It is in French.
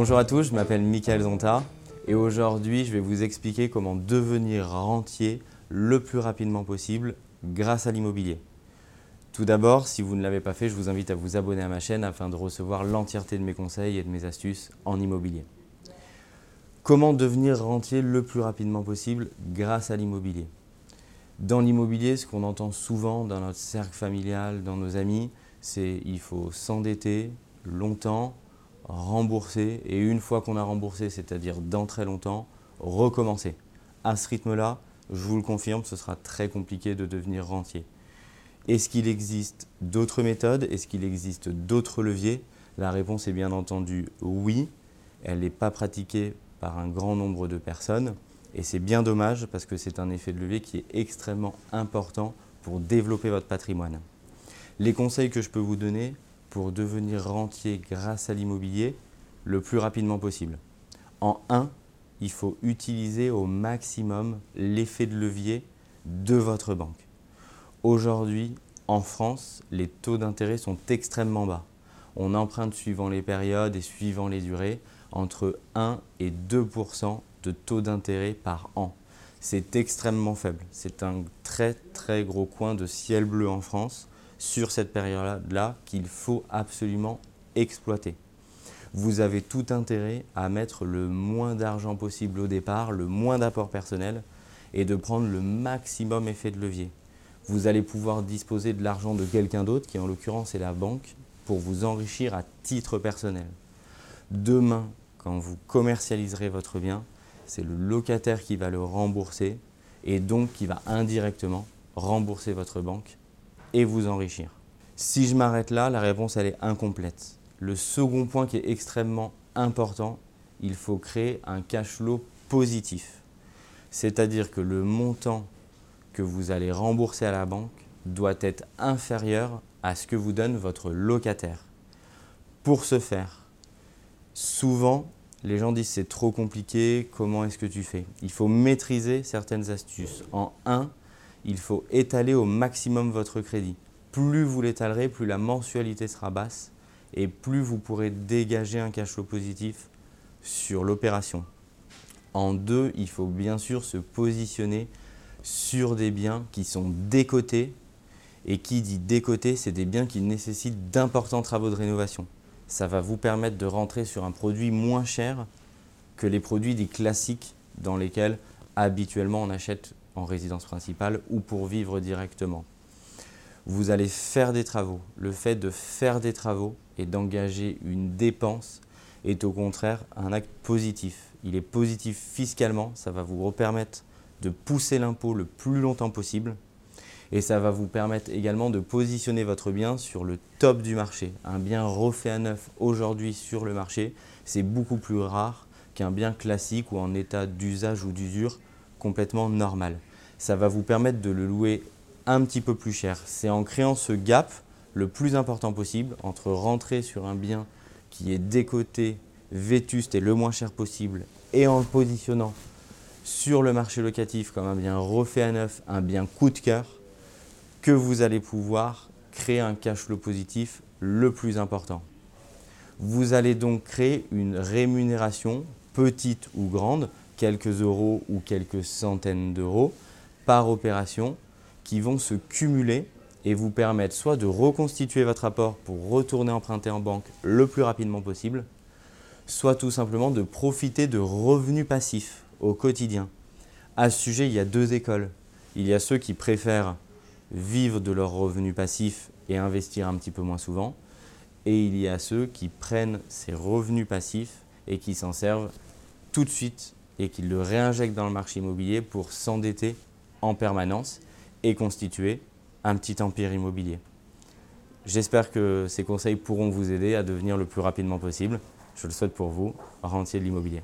Bonjour à tous, je m'appelle Michael Zonta et aujourd'hui je vais vous expliquer comment devenir rentier le plus rapidement possible grâce à l'immobilier. Tout d'abord, si vous ne l'avez pas fait, je vous invite à vous abonner à ma chaîne afin de recevoir l'entièreté de mes conseils et de mes astuces en immobilier. Comment devenir rentier le plus rapidement possible grâce à l'immobilier? Dans l'immobilier, ce qu'on entend souvent dans notre cercle familial, dans nos amis, c'est il faut s'endetter longtemps, rembourser et une fois qu'on a remboursé, c'est-à-dire dans très longtemps, recommencer. À ce rythme-là, je vous le confirme, ce sera très compliqué de devenir rentier. Est-ce qu'il existe d'autres méthodes? Est-ce qu'il existe d'autres leviers? La réponse est bien entendu oui. Elle n'est pas pratiquée par un grand nombre de personnes et c'est bien dommage parce que c'est un effet de levier qui est extrêmement important pour développer votre patrimoine. Les conseils que je peux vous donner pour devenir rentier grâce à l'immobilier le plus rapidement possible. En 1, il faut utiliser au maximum l'effet de levier de votre banque. Aujourd'hui, en France, les taux d'intérêt sont extrêmement bas. On emprunte suivant les périodes et suivant les durées entre 1 et 2% de taux d'intérêt par an. C'est extrêmement faible. C'est un très très gros coin de ciel bleu en France sur cette période-là qu'il faut absolument exploiter. Vous avez tout intérêt à mettre le moins d'argent possible au départ, le moins d'apport personnel et de prendre le maximum effet de levier. Vous allez pouvoir disposer de l'argent de quelqu'un d'autre, qui en l'occurrence est la banque, pour vous enrichir à titre personnel. Demain, quand vous commercialiserez votre bien, c'est le locataire qui va le rembourser et donc qui va indirectement rembourser votre banque et vous enrichir. Si je m'arrête là, la réponse elle est incomplète. Le second point qui est extrêmement important, il faut créer un cash flow positif. C'est-à-dire que le montant que vous allez rembourser à la banque doit être inférieur à ce que vous donne votre locataire. Pour ce faire, souvent, les gens disent c'est trop compliqué, comment est-ce que tu fais? Il faut maîtriser certaines astuces. En 1, il faut étaler au maximum votre crédit. Plus vous l'étalerez, plus la mensualité sera basse et plus vous pourrez dégager un cash flow positif sur l'opération. En deux, il faut bien sûr se positionner sur des biens qui sont décotés. Et qui dit décoté, c'est des biens qui nécessitent d'importants travaux de rénovation. Ça va vous permettre de rentrer sur un produit moins cher que les produits des classiques dans lesquels habituellement on achète en résidence principale ou pour vivre directement. Vous allez faire des travaux. Le fait de faire des travaux et d'engager une dépense est au contraire un acte positif. Il est positif fiscalement, ça va vous permettre de pousser l'impôt le plus longtemps possible et ça va vous permettre également de positionner votre bien sur le top du marché. Un bien refait à neuf aujourd'hui sur le marché, c'est beaucoup plus rare qu'un bien classique ou en état d'usage ou d'usure complètement normal ça va vous permettre de le louer un petit peu plus cher. C'est en créant ce gap le plus important possible entre rentrer sur un bien qui est décoté, vétuste et le moins cher possible et en le positionnant sur le marché locatif comme un bien refait à neuf, un bien coup de cœur, que vous allez pouvoir créer un cash flow positif le plus important. Vous allez donc créer une rémunération petite ou grande, quelques euros ou quelques centaines d'euros, par opération qui vont se cumuler et vous permettre soit de reconstituer votre apport pour retourner emprunter en banque le plus rapidement possible, soit tout simplement de profiter de revenus passifs au quotidien. À ce sujet, il y a deux écoles. Il y a ceux qui préfèrent vivre de leurs revenus passifs et investir un petit peu moins souvent. Et il y a ceux qui prennent ces revenus passifs et qui s'en servent tout de suite et qui le réinjectent dans le marché immobilier pour s'endetter en permanence et constituer un petit empire immobilier. J'espère que ces conseils pourront vous aider à devenir le plus rapidement possible. Je le souhaite pour vous, rentier de l'immobilier.